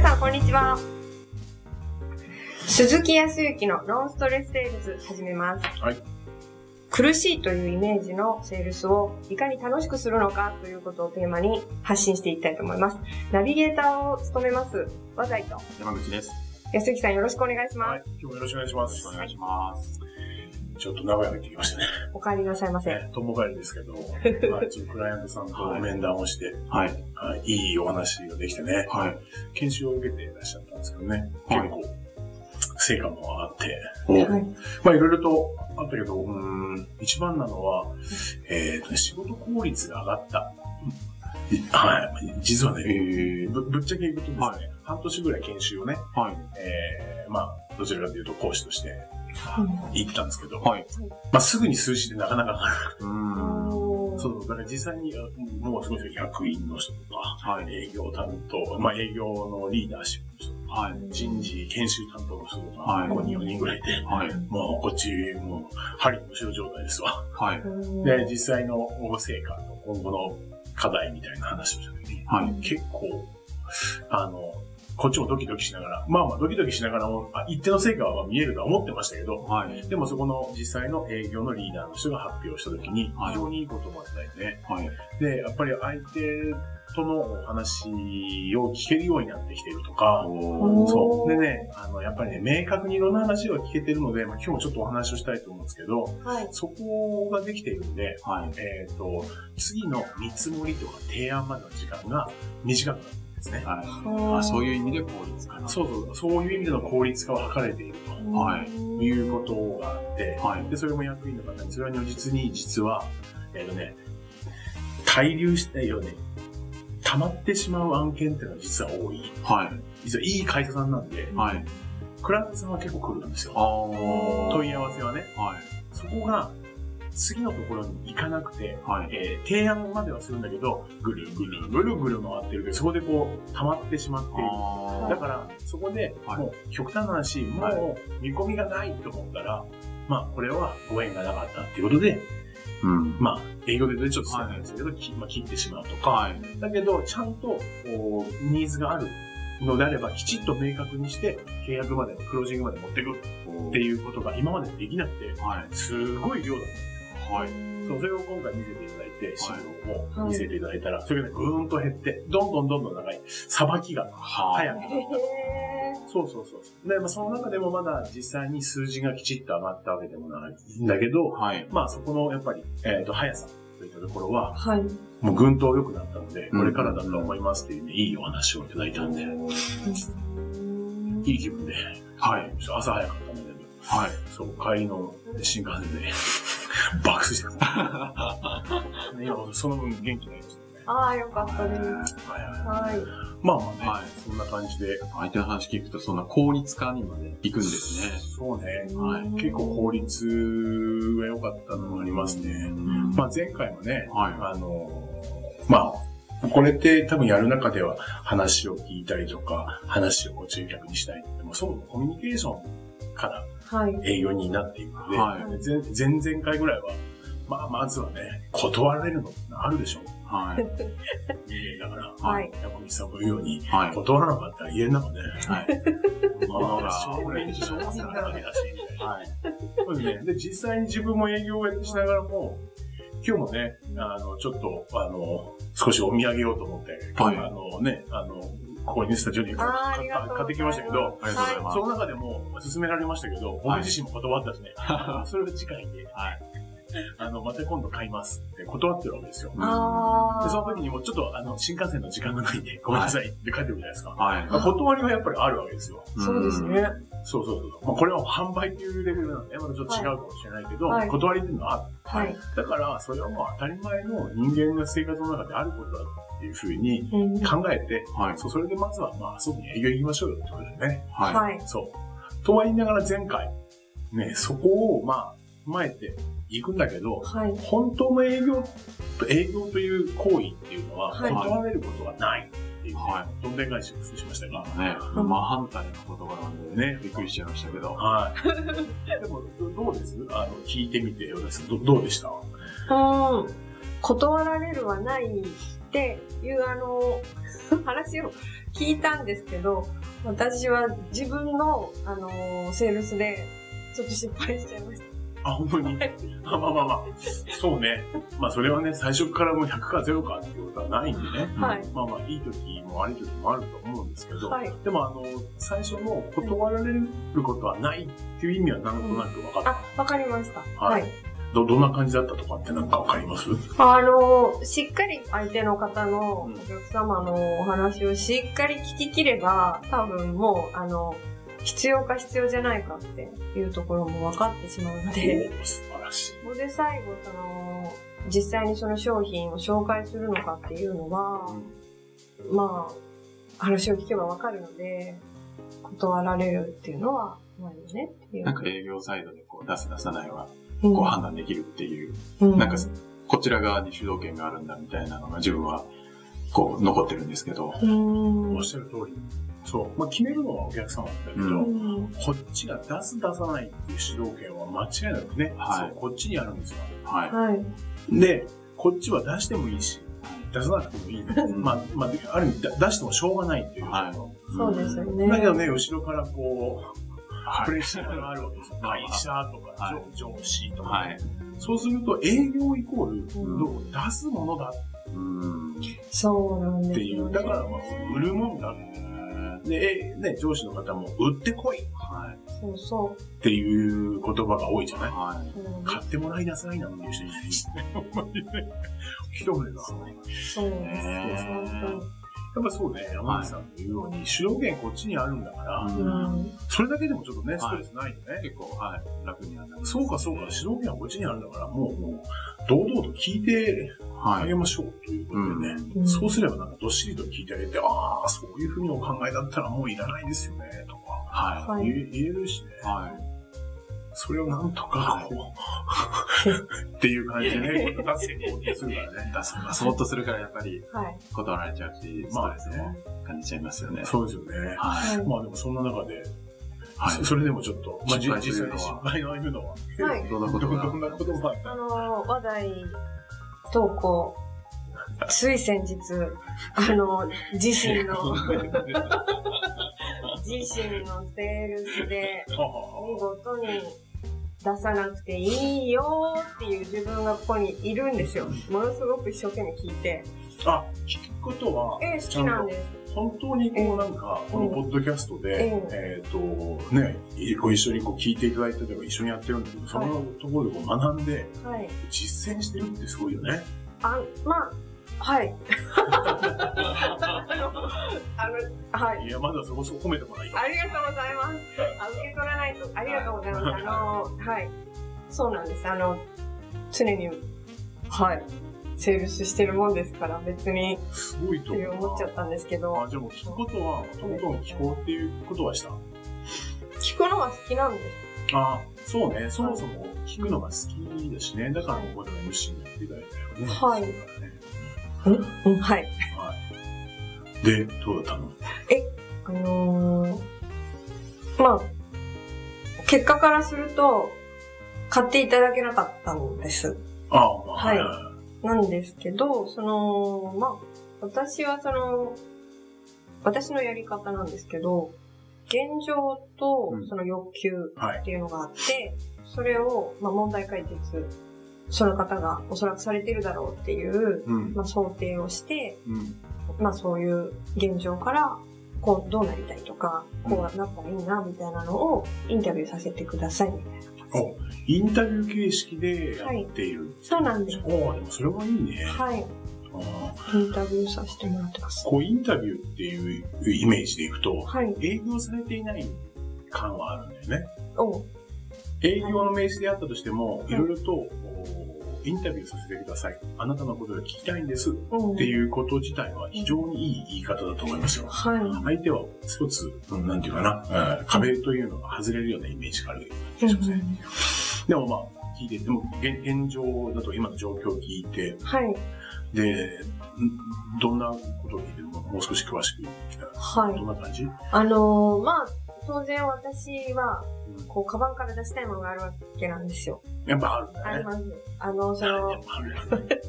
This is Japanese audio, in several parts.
皆さん、こんにちは。鈴木康之のノンストレスセールス始めます。はい。苦しいというイメージのセールスをいかに楽しくするのかということをテーマに発信していきたいと思います。ナビゲーターを務めます、和財と山口です。安之さんよろしくお願いします。はい。今日もよろしくお願いします。お願いします。ちょっと名古屋に行ってきましたね。お帰りなさいませ。ね、とも帰りですけど、まあ、ちょっとクライアントさんと面談をして、はい。はい、いいお話ができてね、はい。研修を受けていらっしゃったんですけどね、はい結構、成果もあって、おはい。まあいろいろとあったけど、うーん、一番なのは、えっ、とね、仕事効率が上がった。いはい。実はね、えー、ぶぶっちゃけ言うとですね、はい半年ぐらい研修をね、はい。えー、まあ、どちらかというと講師として行ってたんですけど、はい。まあ、すぐに数字でなかなかなくそうだから実際に、もうすごいですよ、役員の人とか、はい。営業担当、まあ、営業のリーダーシップの人とか、はい。人事研修担当の人とか、はい5人、4人ぐらいいて、はい。もうこっち、もう、針の後ろ状態ですわ。はい。で、実際の成果と今後の課題みたいな話をした時に、はい。結構、あの、こっちもドキドキしながら、まあまあドキドキしながらも、あ一定の成果は見えるとは思ってましたけど、はい。でもそこの実際の営業のリーダーの人が発表したときに、はい非常にいい言葉だよね。はい。で、やっぱり相手とのお話を聞けるようになってきているとか。そう。でね、あの、やっぱりね、明確にいろんな話を聞けてるので、まあ、今日もちょっとお話をしたいと思うんですけど、はい。そこができているんで、はい。えっ、と、次の見積もりとか提案までの時間が短くなるんですね。はい。あ、そういう意味で効率かな。そうそう、そういう意味での効率化を図れていると。はいいうことがあって、はい。で、それも役員の方に、それは如実に実は、えっ、とね、滞留してよね、溜まってしまう案件っていうのは実は多い。はい。実はいい会社さんなんで、はい。クライアントさんは結構来るんですよ。問い合わせはね。はい。そこが、次のところに行かなくて、はい。えー提案まではするんだけど、ぐるぐるぐるぐる回ってるけど、そこでこう、溜まってしまっている。あだから、そこで、はいもう、極端な話、はいもう、見込みがないと思ったら、まあ、これはご縁がなかったっていうことで、ー。うん。まあ、営業でちょっと伝えないんですけど、きまあ、切ってしまうとか、はい。だけど、ちゃんと、こうニーズがあるのであれば、きちっと明確にして、契約まで、クロージングまで持っていくっていうことが今までできなくて、はい。すごい量だっはい。た。それを今回見せていただいて、資はい料を見せていただいたら、それがね、ぐーんと減って、どんどんどんどん長い、さばきが早くなった。へそうそうそう。で、まあ、その中でもまだ実際に数字がきちっと上がったわけでもないんだけど、はい。まあそこのやっぱり、えっ、と、速さといったところは、ーはい。もうぐんと良くなったので、うんこれからだと思いますっていうね、いいお話をいただいたんで、いい気分で、はい。朝早かったので、はい。そう、帰りの新幹線で、爆睡してた。ね今その分元気になりましたね。ああ、よかったです。はい。まあまあね、はいそんな感じで、相手の話聞くと、そんな効率化にまで行くんですね。そうね、はい結構効率が良かったのもありますね。まあ前回もね、はい。あのーまあ、これって多分やる中では話を聞いたりとか、話をこう集客にしたいって、もうそもそもコミュニケーションからはい。営業になっていくので、は前前々回ぐらいは、まあまずはね、断られるのってあるでしょはい。人 間だから。はい。山口さんが言うように、はい。断らなかったら家の中で、はい。まあ、が証明証明になるわけだし、みたいな。はい。そうですね。で、実際に自分も営業をやってしながらも、今日もね、あの、ちょっと、あの、少しお土産ようと思って、はいあのね、あの、ここにスタジオに買ってきましたけど、ありがとうございます。その中でも勧められましたけど、僕自身も断ったしね、それは次回で、はい。あの、また今度買いますって断ってるわけですよ。で、その時にもちょっと、あの、新幹線の時間がないんで、ごめんなさいって書いてるじゃないですか。はい。まあ断りはやっぱりあるわけですよ。そうですね。そうそうそう。まあ、これは販売っていうレベルなんで、またちょっと違うかもしれないけど、はい断りっていうのはある。はい。だから、それはもう当たり前の人間の生活の中であることだっていうふうにうん考えて、はい。そう、それでまずは、まあ、遊びに営業行きましょうよってことでね。はい。はい。そう。とは言いながら前回、ね、そこを、まあ、踏まえていくんだけど、はい。本当の営業、営業という行為っていうのは、はい断られることがないっていう、ね、はどんでん返しをしましたが、ね、真反対の言葉なんでね、びっくりしちゃいましたけど。はい。でも、どどうです？あの、聞いてみて、どどうでした？うん。断られるはないっていう、あの、話を聞聞いたんですけど、私は自分の、あのーセールスで、ちょっと失敗しちゃいましあ、本当に？あまあまあまあ。そうね。まあそれはね、最初からもう100か0かっていうことはないんでね。た。はい。まあまあ、いい時も悪い時もあると思うんですけど、はい。でもあの、最初の断られることはないっていう意味はなんとなく分かった。あ、わかりました。ははいい。ど、どんな感じだったとかってなんか分かります？あの、しっかり相手の方のうんお客様のお話をしっかり聞き切れば、多分もう、あの、必要か必要じゃないかっていうところも分かってしまうので、お素晴らしい。そこで最後、その、実際にその商品を紹介するのかっていうのは、まあ、話を聞けば分かるので、断られるっていうのはないよねっていう。なんか営業サイドでこう出す出さないはうんこう判断できるっていう、うんなんかこちら側に主導権があるんだみたいなのが自分はこう残ってるんですけど、うんおっしゃる通り。そう。まあ、決めるのはお客様なんだけど、うんこっちが出す出さないっていう主導権は間違いなくね、はいそうこっちにあるんですよ。はい。はい。で、こっちは出してもいいし、出さなくてもいい。まあ、まあ、ある意味だ出してもしょうがないっていう。はいそうですよね。だけどね、後ろからこう、はいプレッシャーがあるわけです会社とか、はい上上司とか。はい。そうすると、営業イコール、うん出すものだうん。そうなんですっていう。だから、まあ、売るもんだ。で、えね、上司の方も、売ってこいっはい。そうそていう言葉が多いじゃない？はい。買ってもらいなさいなんていう人いない ですね。ほんまにね。一人が。そうですよ。やっぱそうね、山口さんの言うように、主導権こっちにあるんだから、それだけでもちょっとね、ストレスないよね。結構、はい。楽にはなる。そうかそうか、主導権はこっちにあるんだから、もう、もう、堂々と聞いてあはい。げましょうということでね。うんそうすればなんかどっしりと聞いてあげて、ああ、そういうふうにお考えだったらもういらないですよね、とか、ははい言えるしねい。。はい。それをなんとか、こう、っていう感じでね、出せこうするからね。出す、出そうとするからやっぱりはい。断られちゃうし、ストレスも感じちゃいますよね。そうですよね。はい。はいまあでもそんな中で、はいそそれでもちょっと、まあ、実するのは際に失敗の歩むのは、はい。どんなことが？どんなことがあったあの、話題投稿、つい先日、あの、自身の、自身のセールスで、見事に出さなくていいよっていう自分がここにいるんですよ。ものすごく一生懸命聞いて。あ、聞くことは、ええ、好きなんです。本当にこうなんか、このポッドキャストで、えっ、と、ね、ご一緒にこう聞いていただいてとか一緒にやってるんだけど、そのところでこう学んで、はい。実践してるってすごいよね。あ、まあ、はい。あの、はい。いや、まずはそこそこ褒めてもらいよ。ありがとうございます。あ受け取らないと。ありがとうございます。あの、はい。そうなんです。あの、常に、はい。セールスしてるもんですから、別に、すごいとって思っちゃったんですけどあ、、じゃあもう聞くことは、とことん聞こうっていうことはした？聞くのが好きなんです。あそうね。そもそも聞くのが好きだしね。だからここでも MC にやっていただいたよね。はいそうだねうん、はい。はい。で、どうだったの？あのー、まあ、結果からすると、買っていただけなかったんです。ああ、まあ、はいはなんですけど、その、まあ、私はその、私のやり方なんですけど、現状とうんその欲求はい。っていうのがあって、それを、まあ、問題解決、その方がおそらくされているだろうっていう、うん。まあ、想定をして、うん。まあ、そういう現状から、こう、どうなりたいとか、こうなったらいいな、みたいなのをインタビューさせてください、みたいな。インタビュー形式でやっている。そうなんです。おおでもそれはいいね。はい。あインタビューさせてもらってますー。こう、インタビューっていうイメージでいくと、はい。営業されていない感はあるんだよね。お営業の名刺であったとしても、いいろいろと、おインタビューさせてください。あなたのことが聞きたいんです。うん。っていうこと自体は非常にいい言い方だと思いますよ。はい。相手は一つ、うんなんていうかな、うん壁というのが外れるようなイメージがある気がしますね。でもまあ、聞いて、でも現現状だと今の状況を聞いて、はい。で、んどんなことを聞いてももう少し詳しく聞きたい。はいどん。な感じ？あのーまあ、当然私は、うんこう、カバンから出したいものがあるわけなんですよ。やっぱあるんだね。あります。あの、そやのっ、ぱあるよね。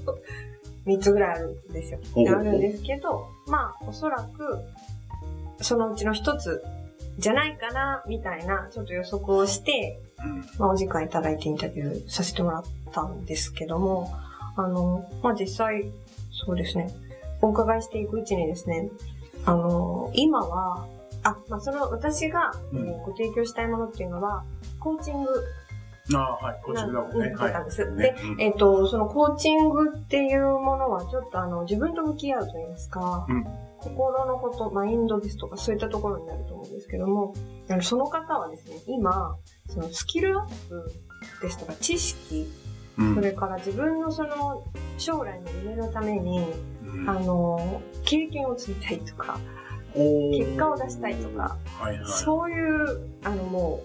3つぐらいあるんですよ。あるんですけど、まあ、おそらく、そのうちの一つじゃないかな、みたいな、ちょっと予測をして、うん。まあ、お時間いただいてインタビューさせてもらったんですけども、あの、まあ、実際、そうですね、お伺いしていくうちにですね、あの、今は、あ、まあ、その、私が、うん。えーご提供したいものっていうのは、コーチング。ああ、はい。こっちだもんね。うんはったんです。ね。でうん。えっ、と、そのコーチングっていうものは、ちょっとあの、自分と向き合うといいますか、うん。心のこと、マインドですとか、そういったところになると思うんですけども、あのその方はですね、今、そのスキルアップですとか、知識、うん。それから自分のその、将来の夢のために、うん。あの、経験を積みたいとか、結果を出したいとか、はいはい。そういう、あのも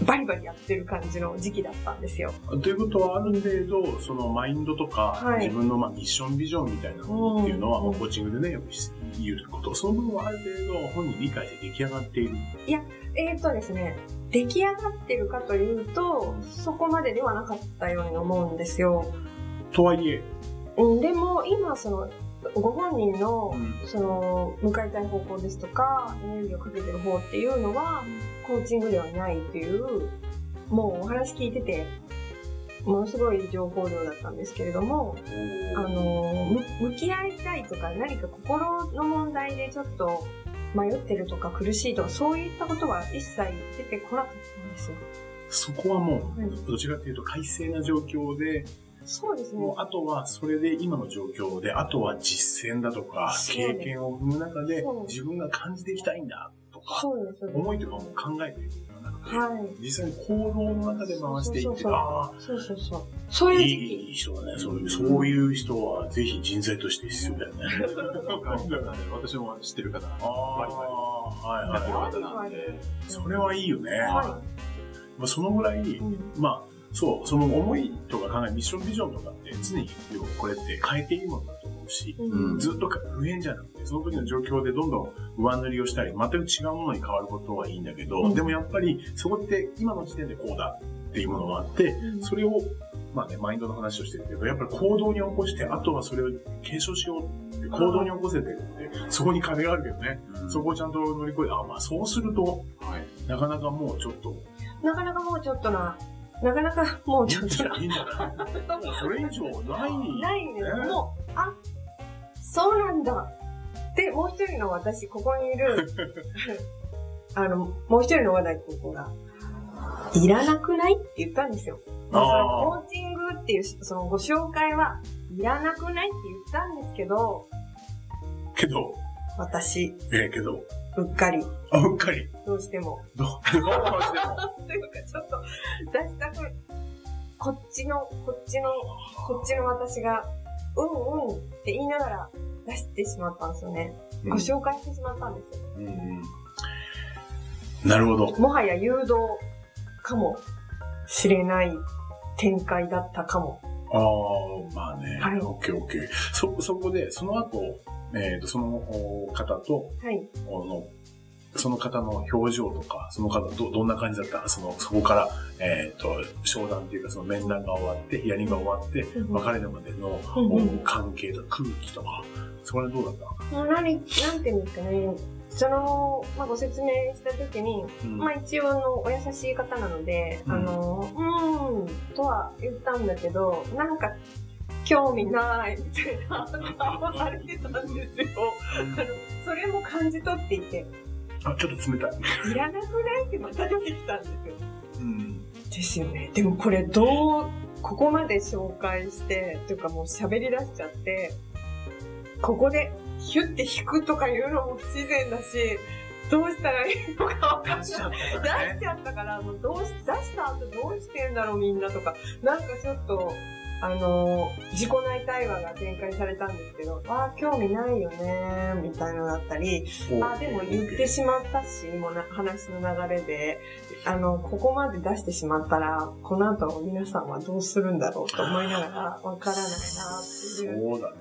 う、バリバリやってる感じの時期だったんですよ。ということは、ある程度、そのマインドとか、はい自分のまあミッションビジョンみたいなものっていうのは、うんまあコーチングでね、よく言うこと、その部分はある程度本人理解して出来上がっている。えーとですね、出来上がってるかというと、そこまでではなかったように思うんですよ。とはいえ、うん、でも、今、その、ご本人の、うん。その、向かいたい方向ですとか、エネルギーをかけてる方っていうのは、コーチングではないっていう、もうお話聞いてて、ものすごい情報量だったんですけれども、あの、む向き合いたいとか、何か心の問題でちょっと迷ってるとか苦しいとか、そういったことは一切出てこなかったんですよ。そこはもはい、う、どちらかというと、快晴な状況で、そうですねもう。あとは、それで今の状況で、あとは実践だとか、経験を踏む中で自分が感じていきたいんだとか、思いとかも考えているのではなくて、はい。実際に行動の中で回していって、そうそうそうああ、そうそうそう。そういう。いい人だね。そういう、そういう人はぜひ人材として必要だよね。私も知ってる方なんで、あバリバあ、はいリやってるはい。方なんで、それはいいよね。はまあ、そのぐらい、まあ、そう、その思いとか考え、ミッションビジョンとかって常に要はこれって変えていいものだと思うし、うん。ずっと不変じゃなくて、その時の状況でどんどん上塗りをしたり、全く違うものに変わることはいいんだけど、うん。でもやっぱりそこって今の時点でこうだっていうものがあって、うん。それを、まあね、マインドの話をしてるけど、やっぱり行動に起こして、あとはそれを継承しようって、行動に起こせてるって、そこに壁があるけどね、そこをちゃんと乗り越えて、あ、まあそうすると、はい。なかなかもうちょっと、なかなかもうちょっとな、なかなかもうちょっと。いいいんじゃな。いもうそれ以上ない。ないんですねもう、あ、そうなんだ。で、もう一人の私、ここにいる、あの、もう一人の話題高校が、いらなくないって言ったんですよ。まあ、そのコーチングっていう、そのご紹介はいらなくないって言ったんですけど、けど、私、ええけど、うっかり、あ、うっかり。どうしても。どう、どうしても。というか、ちょっと、出したく、こっちの、こっちの、こっちの私が、うんうんって言いながら出してしまったんですよね。ご紹介してしまったんですよ。うんうんなるほど。もはや誘導かもしれない展開だったかも。ああ、まあね。はいオッケーオッケー。そ、そこで、その後、えっ、と、そのお方と、はい。この、その方の表情とか、その方ど、どんな感じだった？その、そこから、えっ、と、商談っていうか、その面談が終わって、ヒアリングが終わって、うん。別れるまでの、うん。関係とか空気とか、そこら辺どうだっもう何、なんていうんですかね。その、まあ、ご説明したときに、た、うん。まあ、一応あの、お優しい方なので、うん。あの、うーん、とは言ったんだけど、なんか、興味ない、みたいな顔されてたんですよ。あの、それも感じ取っていて、あ、ちょっと冷たい。いらなくないってまた出てきたんですよ。うん。ですよね。でもこれどう、ここまで紹介して、というかもう喋り出しちゃって、ここでヒュッて引くとかいうのも不自然だし、どうしたらいいのかわかんない。出しちゃった出からね。しちゃったから、もうどうし、出した後どうしてんだろうみんなとか、なんかちょっと、あのー自己内対話が展開されたんですけど、ああ、興味ないよねみたいなのだったり、あでも言ってしまったし、もうな話の流れで、あの、ここまで出してしまったら、この後皆さんはどうするんだろうと思いながら、わからないなっていう。そうだね。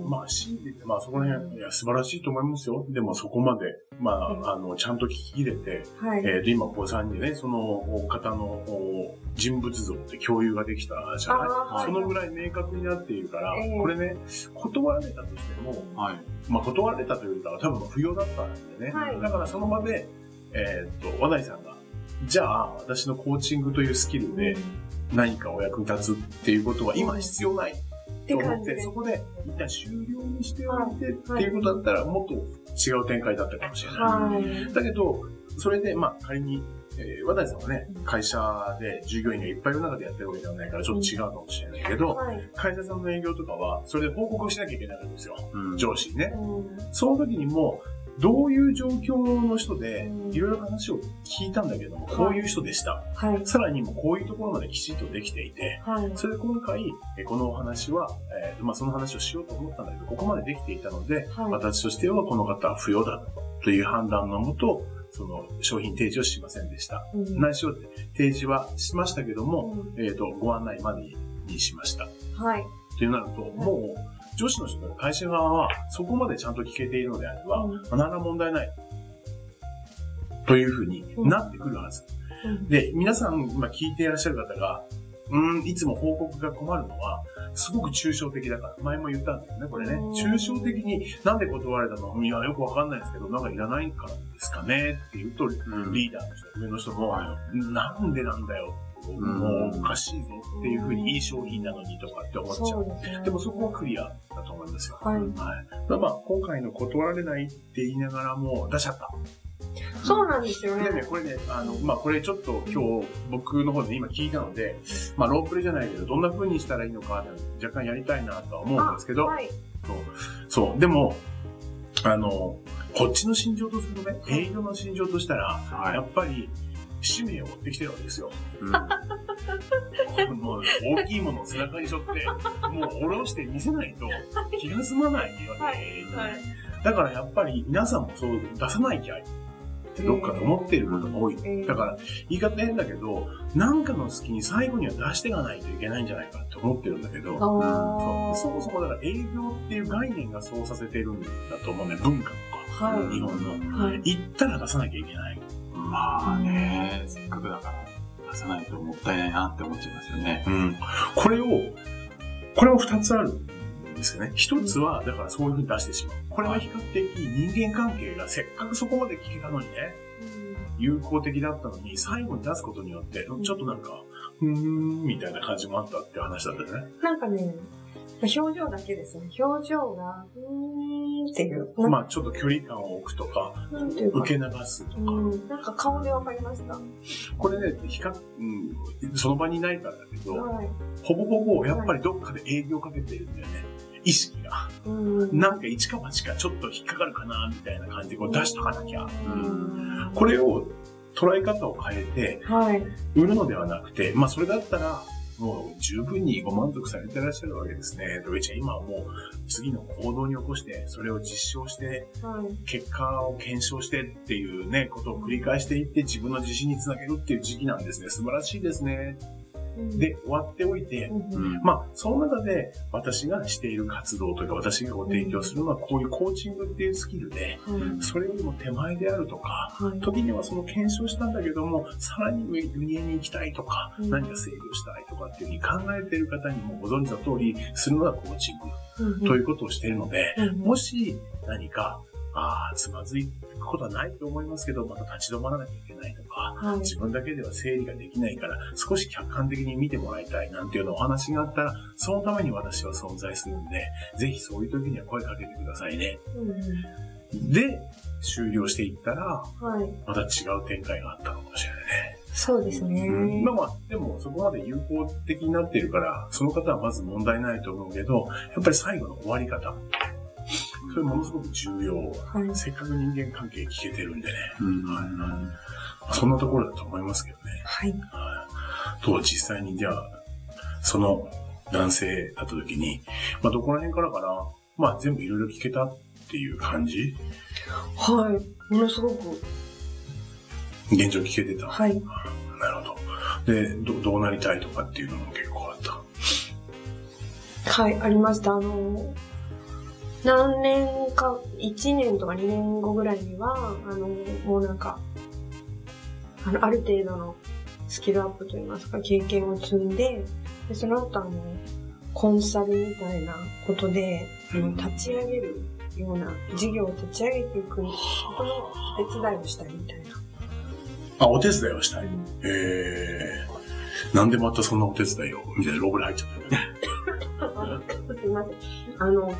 うんまあ、信じて、まあ、そこら辺、いや、素晴らしいと思いますよ。でも、そこまで、まあ、あの、ちゃんと聞き入れて、はい。えっ、と、今、こう3人でね、そのお方のお人物像って共有ができたじゃない？あーそのぐらい明確になっているから、ええこれね、断られたとしても、はい。まあ断られたというか、多分不要だったんでね。はいだからその場で、えーっと、和田井さんが、じゃあ私のコーチングというスキルで何かお役に立つっていうことは今必要ないってと思って、そこで一旦終了にしておいてっていうことだったらもっと違う展開だったかもしれない。だけど、それで、まあ、仮に、えー、和田井さんはね、会社で従業員がいっぱいいる中でやってるわけではないから、ちょっと違うかもしれないけど、はい。会社さんの営業とかは、それで報告しなきゃいけないわけですよ。うん上司にね。うんその時にも、どういう状況の人でう、んいろいろ話を聞いたんだけども、こういう人でした。はい。さらにもうこういうところまできちっとできていて、はい。それで今回、えこのお話は、えーまあ、その話をしようと思ったんだけど、ここまでできていたので、はい私としてはこの方は不要だという判断のもと、その商品提示をしませんでした。うん内緒提示はしましたけども、うえっ、と、ご案内までにしました。はい。っていうなると、もう、上司の人とか会社側は、そこまでちゃんと聞けているのであれば、うんまあ何ら問題ない。というふうになってくるはず。うんで、皆さん、今聞いていらっしゃる方が、うーん、いつも報告が困るのは、すごく抽象的だから。前も言ったんだよね、これねうん。抽象的に、なんで断られたのいや、よくわかんないですけど、なんかいらないからですかねって言うと、うんリーダーの人、上の人も、なんでなんだよ。んもうおかしいぞっていうふうにいい商品なのにとかって思っちゃそうう。ですね。でもそこはクリアだと思いますよ。はい。はい。まあ、今回の断られないって言いながらも出しちゃった。そうなんですよでね、ね。これね、あの、まあ、これちょっと今日僕の方で今聞いたので、まあ、ロープレじゃないけど、どんな風にしたらいいのか、若干やりたいなとは思うんですけど、はい。そう。でも、あの、こっちの心情とするとね、営業の心情としたら、はいやっぱり、使命を持ってきてるわけですよ。うん もう大きいものを背中に背負って、もう下ろして見せないと気が済まないわけ、はいはいだからやっぱり皆さんもそう出さないきゃってどっかで思っていることが多い。えーだから言い方変だけど、なんかの隙に最後には出していかないといけないんじゃないかって思ってるんだけど、うーそもそもだから営業っていう概念がそうさせてるんだと思うね、文化とか、はい日本の。はい。行ったら出さなきゃいけない。まあね、せっかくだから出さないともったいないなって思っちゃいますよね。うん。これを、これも二つあるんですよね。一つは、だからそういうふうに出してしまう。これは比較的人間関係がせっかくそこまで聞けたのにね、有効的だったのに、最後に出すことによって、うんちょっとなんか、うーん、みたいな感じもあったって話だったよね。なんかね、表情だけですね。表情が、うーんっていう。まあ、ちょっと距離感を置くとか、か。受け流すとか。うん、なんか顔でわかりました。これね、比較、うん、その場にいないからだけど、はい。ほぼほぼやっぱりどっかで営業かけてるんだよね。意識が。うん。なんか一か八かちょっと引っかかるかな、みたいな感じでこう出しとかなきゃ。うん。これを捉え方を変えて、はい。売るのではなくて、まあそれだったら、もう十分にご満足されてらっしゃるわけですね。ドイちゃん、今はもう次の行動に起こして、それを実証して、はい。結果を検証してっていうね、ことを繰り返していって自分の自信につなげるっていう時期なんですね。素晴らしいですね。うん、で、終わっておいてまあ、その中で私がしている活動というか、私がご提供するのはこういうコーチングっていうスキルで、はい。それよりも手前であるとか、はい。時にはその検証したんだけども、さらに上上に行きたいとか、うん。何か制御したいとかっていうふうに考えている方にもご存知の通り、するのがコーチングということをしているので、うん、もし何か、ああ、つまずいくことはないと思いますけど、また立ち止まらなきゃいけないとか、はい。自分だけでは整理ができないから、少し客観的に見てもらいたいなんていうのお話があったら、そのために私は存在するんで、ぜひそういう時には声かけてくださいね。うん。で、終了していったら、はい。また違う展開があったのかもしれないね。そうですね。うんまあまあ、でもそこまで有効的になっているから、その方はまず問題ないと思うけど、やっぱり最後の終わり方。それものすごく重要。はい。せっかく人間関係聞けてるんでね。うんそんなところだと思いますけどね。はい。はい。と、実際にじゃあ、その男性だった時に、まあどこら辺からかな、まあ全部いろいろ聞けたっていう感じ？はい。ものすごく。現状聞けてた。はい。なるほど。で、どどうなりたいとかっていうのも結構あった。はい、ありました。あの、何年か、1年とか2年後ぐらいには、あの、もうなんか、あの、ある程度のスキルアップといいますか、経験を積んで、でその後あの、コンサルみたいなことで、立ち上げるような事業を立ち上げていくことのお手伝いをしたりみたいな。あ、お手伝いをしたい。へえー。なんでまたそんなお手伝いをみたいなロゴで入っちゃった すいません。あの、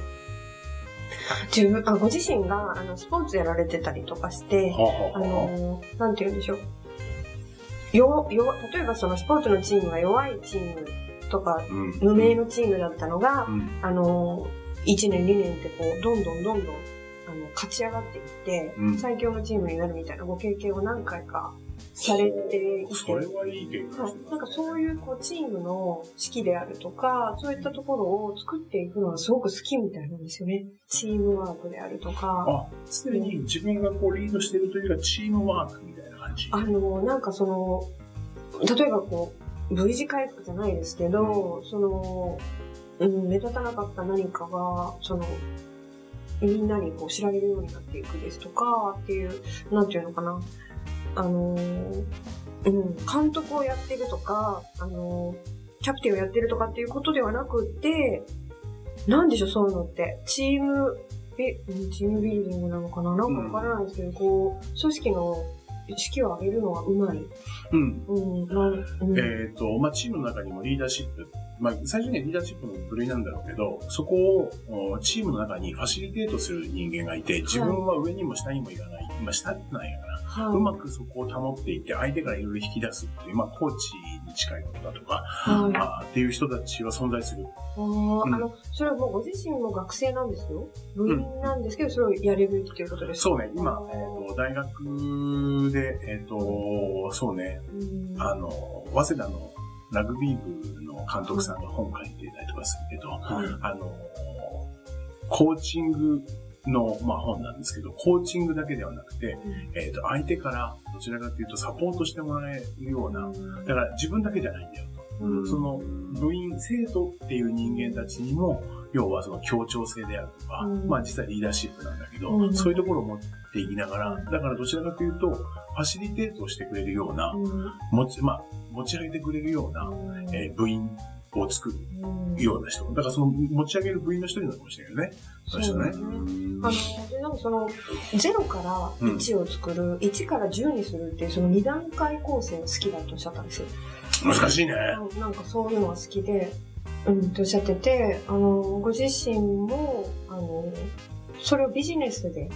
自分、あご自身があのスポーツやられてたりとかして、あの、なんて言うんでしょう。よ、よ、例えばそのスポーツのチームが弱いチームとか、うん、無名のチームだったのが、うん、あの、1年2年ってこう、どんどんどんどん、あの、勝ち上がっていって、うん、最強のチームになるみたいなご経験を何回かされていて。それはいい経験ですね。はい。なんかそういうこう、チームの指揮であるとか、そういったところを作っていくのがすごく好きみたいなんですよね。チームワークであるとか。あ、常に自分がこう、リードしてるというか、チームワークみたいな感じ？あの、なんかその、例えばこう、V 字回復じゃないですけど、その、うん、目立たなかった何かが、その、みんなにこう知られるようになっていくですとか、っていう、なんていうのかな。あのー、うん、監督をやってるとか、あのー、キャプテンをやってるとかっていうことではなくって、なんでしょう、そういうのって。チームビ、チームビルディングなのかな？なんかわからないですけど、うん、こう、組織の意識を上げるのはうまい。うん。うん、うん、えっ、ー、と、まあ、チームの中にもリーダーシップまあ、最初にはリーダーシップの部類なんだろうけど、そこをチームの中にファシリテートする人間がいて、自分は上にも下にもいかない、今下ってないやから、はい、うまくそこを保っていって、相手からいろいろ引き出すっていう、まあ、コーチに近いことだとか、はい、あっていう人たちは存在する。あ,、うん、あの、それはもうご自身も学生なんですよ。部員なんですけど、うん、それをやれるっていうことです。かそうね、今、えっ、ー、と、大学で、えっ、ー、と、そうね、あの、早稲田のラグビー部の監督さんが本書いていたりとかするけど、はい、あの、コーチングの、まあ、本なんですけど、コーチングだけではなくて、うん、えっ、ー、と、相手からどちらかというとサポートしてもらえるような、だから自分だけじゃないんだよと。うん、その部員、生徒っていう人間たちにも、要はその協調性であるとか、うん、まあ実際リーダーシップなんだけど、うん、そういうところを持っていきながら、だからどちらかというと、ファシリテートをしてくれるような、持ち、まあ、持ち上げてくれるような、えー、部員を作るような人。だからその持ち上げる部員の一人なのかもしれないよね。そう人ね。あの、で、なんかその、0から1を作る、うん、1から10にするっていう、その2段階構成が好きだとおっしゃったんですよ。難しいね。なんかそういうのが好きで、うん、とおっしゃってて、あの、ご自身も、あの、それをビジネスで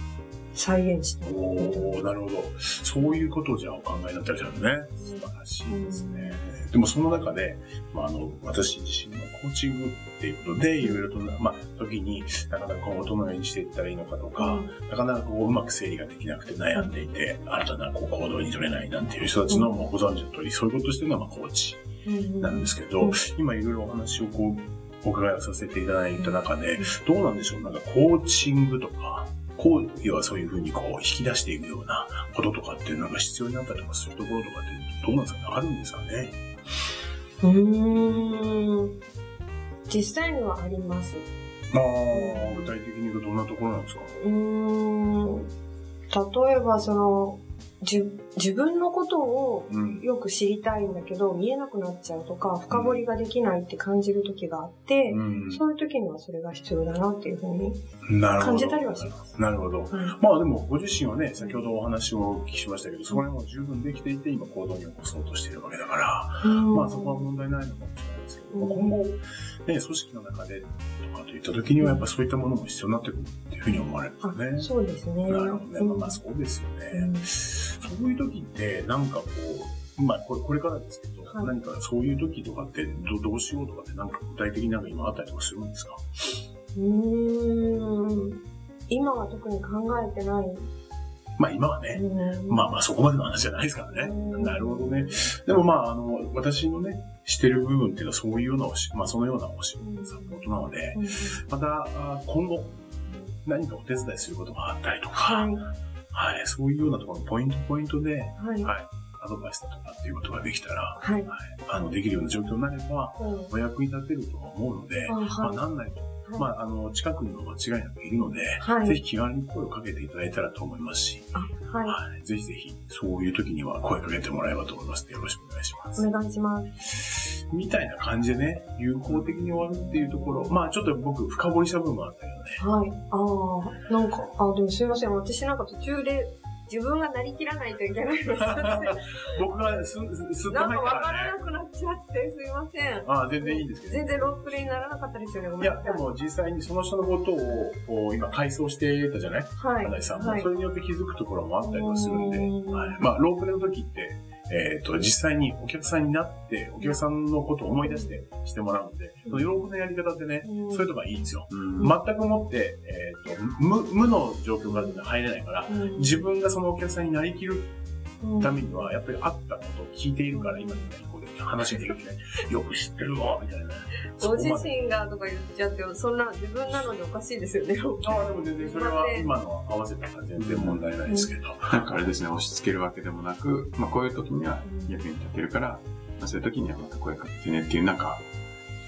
再現しておおなるほど。そういうことをじゃあお考えになってらっしゃるんですね。素晴らしいですね。うん、でもその中で、まあ、あの、私自身のコーチングっていうことで、いろいろと、まあ、時になかなかどのようにしていったらいいのかとか、うん、なかなかこう、うまく整理ができなくて悩んでいて、新たなこう行動に取れないなんていう人たちの、もうご存知の通り、そういうことをしてるのが、まあ、コーチなんですけど、今いろいろお話をこう、お伺いをさせていただいた中で、どうなんでしょう？なんかコーチングとか、こう、要はそういうふうにこう、引き出していくようなこととかっていうのが必要になったりとかするところとかってどうなんですかねあるんですかね？うーん。実際にはあります。まあ、具体的に言うとどんなところなんですか？うーん。例えばその、じ自分のことをよく知りたいんだけど、うん、見えなくなっちゃうとか、深掘りができないって感じる時があって、うん、そういう時にはそれが必要だなっていうふうに感じたりはします。なるほど。はい、まあでも、ご自身はね、先ほどお話をお聞きしましたけど、それも十分できていて、今行動に起こそうとしているわけだから、まあそこは問題ないのかもしれないですけど、今後、ね、組織の中でとかといった時には、やっぱそういったものも必要になってくるっていうふうに思われるんですね。そうですね。なるほどね。まあ、まあそうですよね。そういう時って、なんかこう、まあこれこれからですけど、はい、何かそういう時とかってどどうしようとかってなんか具体的になんか今あったりとかするんですか？うーん。今は特に考えてない。まあ今はね、まあまあそこまでの話じゃないですからね。なるほどね。でもまああの、私のね、してる部分っていうのはそういうようなおし、まあそのようなお仕事、サポートなので、また今後何かお手伝いすることがあったりとか、はい、はい、そういうようなところのポイントポイントで、はい、はい、アドバイスだとかっていうことができたら、はい、はい、あの、できるような状況になれば、お役に立てると思うので、まあなんないとまあ、あの、近くにも間違いなくいるので、はい、ぜひ気軽に声をかけていただいたらと思いますし、はい、はい、ぜひぜひ、そういう時には声かけてもらえばと思いますので、よろしくお願いします。お願いします。みたいな感じでね、友好的に終わるっていうところ、まあちょっと僕深掘りした部分もあったけどね。はい。ああ、なんか、あでもすいません。私なんか途中で自分がなりきらないといけないの 僕がす、す、すっと入ったなんかわかららね。なくなっちゃって、すいません。ああ、全然いいんですけど。全然ロープレイにならなかったですよね。ごいやめんな、さでも実際にその人のことをこう今回想してたじゃない？はい。花井さんも、はいそれによって気づくところもあったりはするんで、うんはい、まあ、ロープレの時って、えっ、と、実際にお客さんになって、お客さんのことを思い出してしてもらうので、そのロープのやり方ってね、うん。そういうとこがいいんですよ。うん。全くもって、えっ、と、無、無の状況が入れないから、うん。自分がそのお客さんになりきるうん。ためには、やっぱりあったことを聞いているから、今みたいにこう話ができて、よく知ってるわ、みたいな。ご自身がとか言っちゃって、そんな自分なのにおかしいですよね。ああ、でも全然それは今の合わせたら全然問題ないですけど。なんかあれですね、押し付けるわけでもなく、まあこういう時には役に立てるから、まあそういう時にはまた声かけてねっていう、なんか、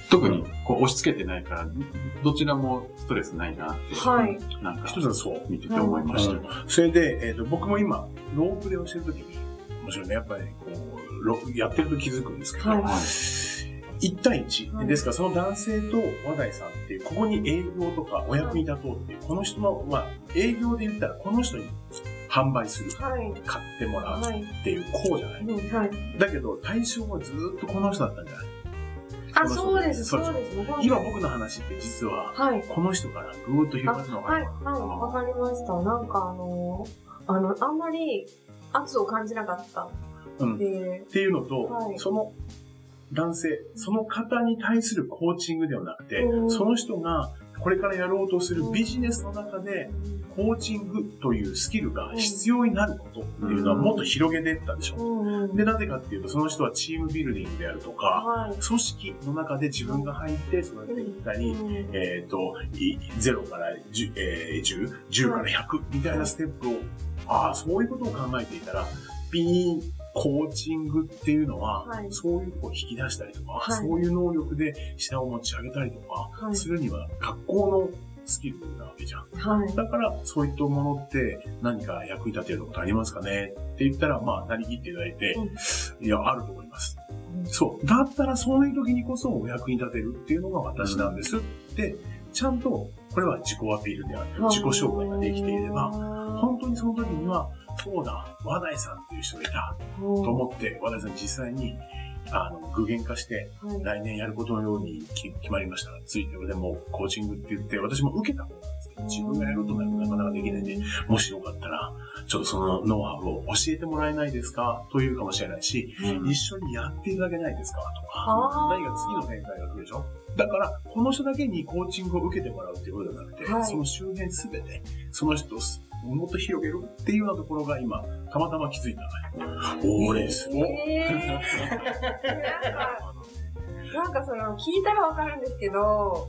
特にこう押し付けてないから、どちらもストレスないなって、はい。なんか一つはそう。見てて思いました。それで、えっ、と、僕も今、ロープレをしてるときに、もちろんね、やっぱり、こうロ、やってると気づくんですけど、はい1対1、はいですから、その男性と話題さんっていう、ここに営業とかお役に立とうっていう、この人の、まあ、営業で言ったら、この人に販売する、はい。買ってもらうはい。っていう、こうじゃない。うんはい。だけど、対象はずーっとこの人だったんじゃない？あ、そうです、そそううです。今僕の話って実は、はい。この人からぐーっと広がるのがはい、はい、わかりました。なんかあの、あの、あんまり圧を感じなかったっていうのと、はい。その男性、その方に対するコーチングではなくて、うん。その人がこれからやろうとするビジネスの中で、コーチングというスキルが必要になることっていうのはもっと広げていったでしょ。うで、なぜかっていうと、その人はチームビルディングであるとか、はい。組織の中で自分が入って育てていったり、うん。えっ、と、い0から10、えー10、10から100みたいなステップを、ああ、そういうことを考えていたら、ピーン、コーチングっていうのは、はい。そういうこう引き出したりとか、はい。そういう能力で下を持ち上げたりとか、はい。するには学校のスキルなわけじゃん。はい。だから、そういったものって何か役に立てることありますかね？って言ったら、まあ、なりきっていただいて、いや、あると思います。そう。だったら、そういう時にこそお役に立てるっていうのが私なんですって、ちゃんと、これは自己アピールであって、自己紹介ができていれば、本当にその時には、そうだ、話題さんっていう人がいた。と思って、話題さん実際に、あの、具現化して、はい。来年やることのように決決まりました。ついてでもコーチングって言って、私も受けたことなんですけど、自分がやろうとなるとなかなかできないんで、もしよかったら、ちょっとそのノウハウを教えてもらえないですか？というかもしれないし、うん。一緒にやっていただけないですか？とか、何か次の展開が来るでしょ？だから、この人だけにコーチングを受けてもらうっていうことじゃなくて、はい。その周辺すべて、その人をもっと広げるっていうようなところが今、たまたま気づいた。おーです。おえーなんか、なんかその、聞いたらわかるんですけど、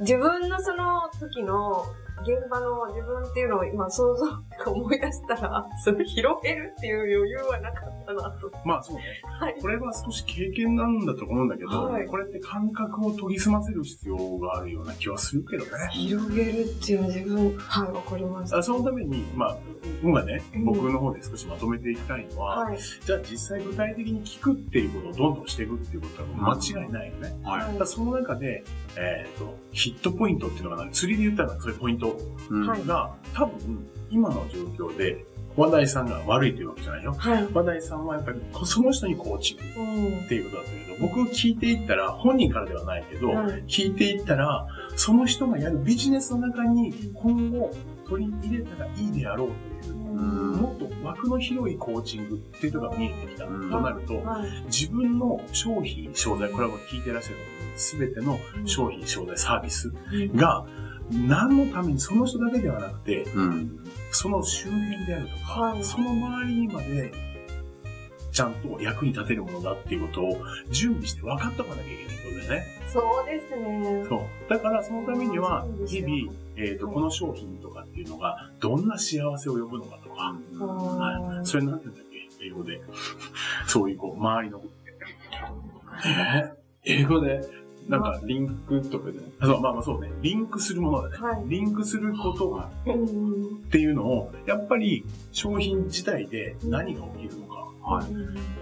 自分のその時の現場の自分っていうのを今想像思い出したら、それ広げるっていう余裕はなかったなと。まあそうね。はい。これは少し経験なんだと思うんだけど、はいこれって感覚を研ぎ澄ませる必要があるような気はするけどね。広げるっていうのは自分、はい、わかりました。あそのために、まあ、今ね、うん僕の方で少しまとめていきたいのは、はい。じゃあ実際具体的に聞くっていうことをどんどんしていくっていうことは間違いないよね。はい。その中で、えっ、と、ヒットポイントっていうのが、釣りで言ったらそういうポイントうんはい。が、多分、今の状況で、話題さんが悪いというわけじゃないよ。はい。話題さんはやっぱり、その人にコーチンっていうことだったけど、僕聞いていったら、本人からではないけど、はい。聞いていったら、その人がやるビジネスの中に今後取り入れたらいいであろうという、うん。もっと枠の広いコーチングっていうのが見えてきた。とうん。なると、はい。自分の商品、商材、これは聞いてらっしゃるすべての商品、商材、サービスが、何のためにその人だけではなくて、うん。その周辺であるとか、はいその周りにまで、ちゃんと役に立てるものだっていうことを準備して分かっておかなきゃいけないってことだよね。そうですね。そう。だからそのためには日々、えっ、と、この商品とかっていうのが、どんな幸せを呼ぶのかとか、はい。それなんて言うんだっけ？英語で。そういう、こう、周りの、えー？英語で、なんか、リンクとかじゃない？あそう、まあまあそうね、リンクするものだね。はい。リンクすることっていうのを、やっぱり商品自体で何が起きるのか。はい。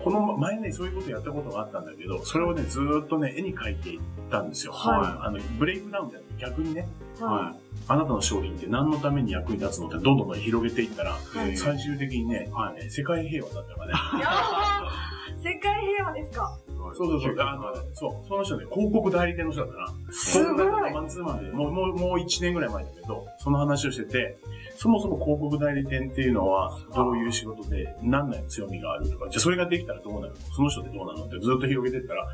この前ね、そういうことやったことがあったんだけど、それをね、ずーっとね、絵に描いていったんですよ。はい。あの、ブレイクダウンじゃなくて逆にね、はあなたの商品って何のために役に立つのってどんどん広げていったら、はい。最終的にね、はい、世界平和だったからね。い。やー世界平和ですか？そうそうそう。あの、そう、その人ね、広告代理店の人だったな。すごいマンツーマンで、もう、もう、もう1年ぐらい前だけど、その話をしてて、そもそも広告代理店っていうのは、どういう仕事で、何の強みがあるとか、じゃあそれができたらどうなるのその人ってどうなのってずっと広げてったら、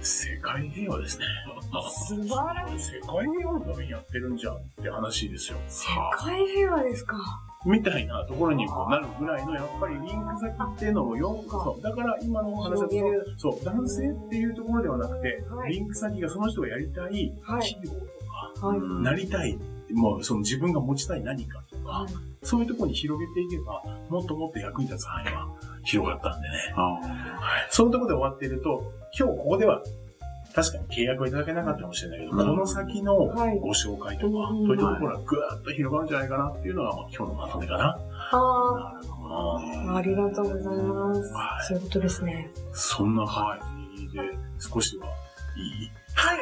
世界平和ですね。素晴らしい。世界平和のためにやってるんじゃんって話ですよ。世界平和ですか。みたいなところにこうなるぐらいの、やっぱりリンク先っていうのをよく、そうだから今のお話だとそう、男性っていうところではなくて、はい。リンク先がその人がやりたいはい。企業とか、なりたい、もうその自分が持ちたい何かとか、はい。そういうところに広げていけば、もっともっと役に立つ範囲は広がったんでね。あはい。そのところで終わっていると、今日ここでは、確かに契約はいただけなかったかもしれないけど、うんこの先のはいご紹介とか、うんそういうところがぐーっと広がるんじゃないかなっていうのが、まあ、今日のまとめかな。あなるほどあ、ありがとうございますは。いそういうことですね。そんな感じで、少しはいい？はい。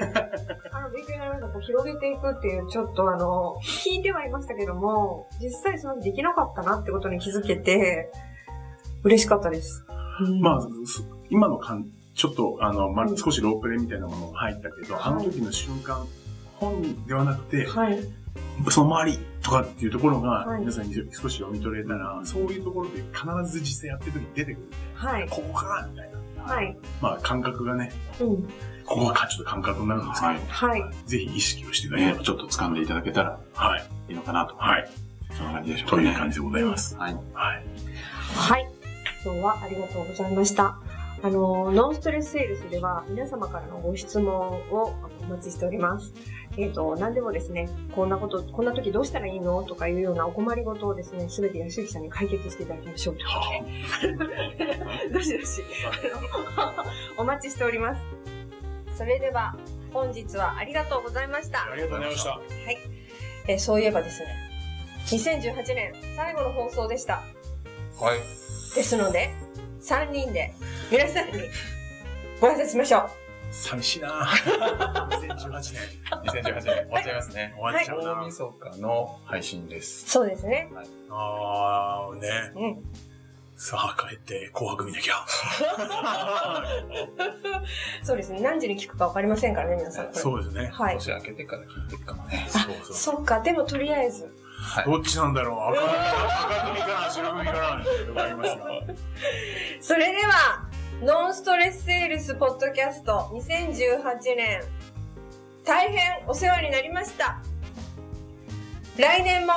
あの、勉強になりました。こう広げていくっていう、ちょっとあの、聞いてはいましたけども、実際そのできなかったなってことに気づけて、嬉しかったです。うんまあ、す今の感ちょっと、あの、まあ、少しロープレみたいなものが入ったけど、あの時の瞬間、本人ではなくて、はい。その周りとかっていうところがはい、皆さんに少し読み取れたら、そういうところで必ず実際やってる時に出てくるんで、はい。ここかみたいな。はい。まあ、感覚がね、うん。ここがちょっと感覚になるんですけど、はいはい。ぜひ意識をしていたあ。だければ、ちょっと掴んでいただけたらはい。いいのかなと。はい。そんな感じでしょうかね。という感じでございます。はい。はい。はい。今日はありがとうございました。あの、ノンストレスセールスでは皆様からのご質問をお待ちしております。えっ、と、何でもですね、こんなこと、こんな時どうしたらいいのとかいうようなお困りごとをですね、すべて安幸さんに解決していただきましょうということで。どしどし、お待ちしております。それでは、本日はありがとうございました。ありがとうございました。はい。えーそういえばですね、2018年最後の放送でした。はい。ですので、3人で皆さんにご挨拶しましょう。寂しいな2018年。2018年終わっちゃいますね。終わっちゃうな。大晦日の配信です。そうですね。あー、ね。うん。さあ、帰って紅白見なきゃ。そうですね。何時に聞くかわかりませんからね、皆さん。そうですね。はい。年明けてから聞いてるかもね。そうそう。そっか、でもとりあえず。はい。どっちなんだろう？赤組赤組かな白組かなっていうのがありますが。それでは、ノンストレスセールスポッドキャスト2018年、大変お世話になりました。来年も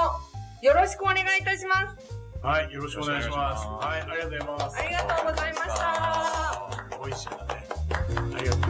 よろしくお願いいたします。はい、よろしくお願いします。はい、ありがとうございます。ありがとうございました。美味しいんだね。